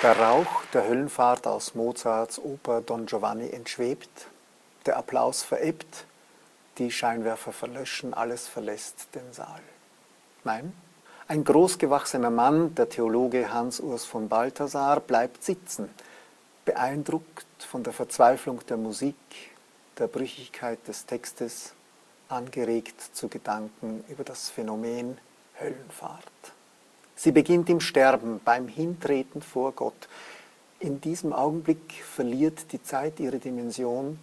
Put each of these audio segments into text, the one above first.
Der Rauch der Höllenfahrt aus Mozarts Oper Don Giovanni entschwebt, der Applaus verebbt, die Scheinwerfer verlöschen, alles verlässt den Saal. Nein, ein großgewachsener Mann, der Theologe Hans Urs von Balthasar, bleibt sitzen, beeindruckt von der Verzweiflung der Musik, der Brüchigkeit des Textes, angeregt zu Gedanken über das Phänomen Höllenfahrt. Sie beginnt im Sterben, beim Hintreten vor Gott. In diesem Augenblick verliert die Zeit ihre Dimension,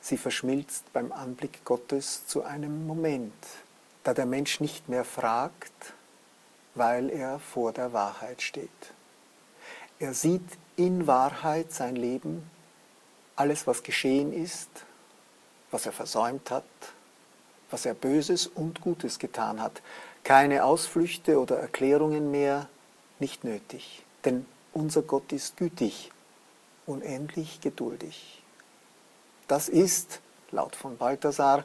sie verschmilzt beim Anblick Gottes zu einem Moment, da der Mensch nicht mehr fragt, weil er vor der Wahrheit steht. Er sieht in Wahrheit sein Leben, alles, was geschehen ist, was er versäumt hat, was er Böses und Gutes getan hat. Keine Ausflüchte oder Erklärungen mehr, nicht nötig. Denn unser Gott ist gütig, unendlich geduldig. Das ist, laut von Balthasar,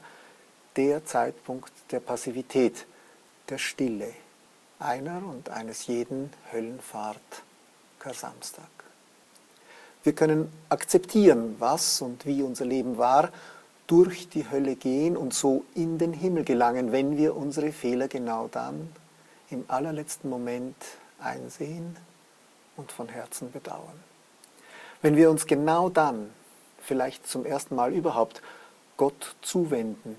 der Zeitpunkt der Passivität, der Stille einer und eines jeden Höllenfahrt Kar-Samstag. Wir können akzeptieren, was und wie unser Leben war durch die Hölle gehen und so in den Himmel gelangen, wenn wir unsere Fehler genau dann im allerletzten Moment einsehen und von Herzen bedauern. Wenn wir uns genau dann, vielleicht zum ersten Mal überhaupt, Gott zuwenden,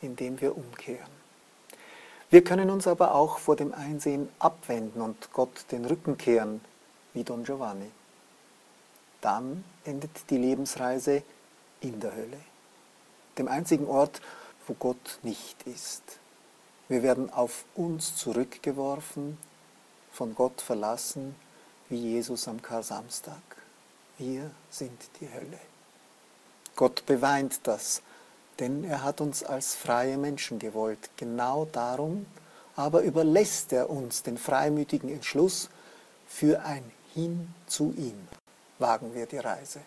indem wir umkehren. Wir können uns aber auch vor dem Einsehen abwenden und Gott den Rücken kehren, wie Don Giovanni. Dann endet die Lebensreise in der Hölle dem einzigen Ort, wo Gott nicht ist. Wir werden auf uns zurückgeworfen, von Gott verlassen, wie Jesus am Kar-Samstag. Wir sind die Hölle. Gott beweint das, denn er hat uns als freie Menschen gewollt. Genau darum aber überlässt er uns den freimütigen Entschluss für ein Hin zu ihm. Wagen wir die Reise.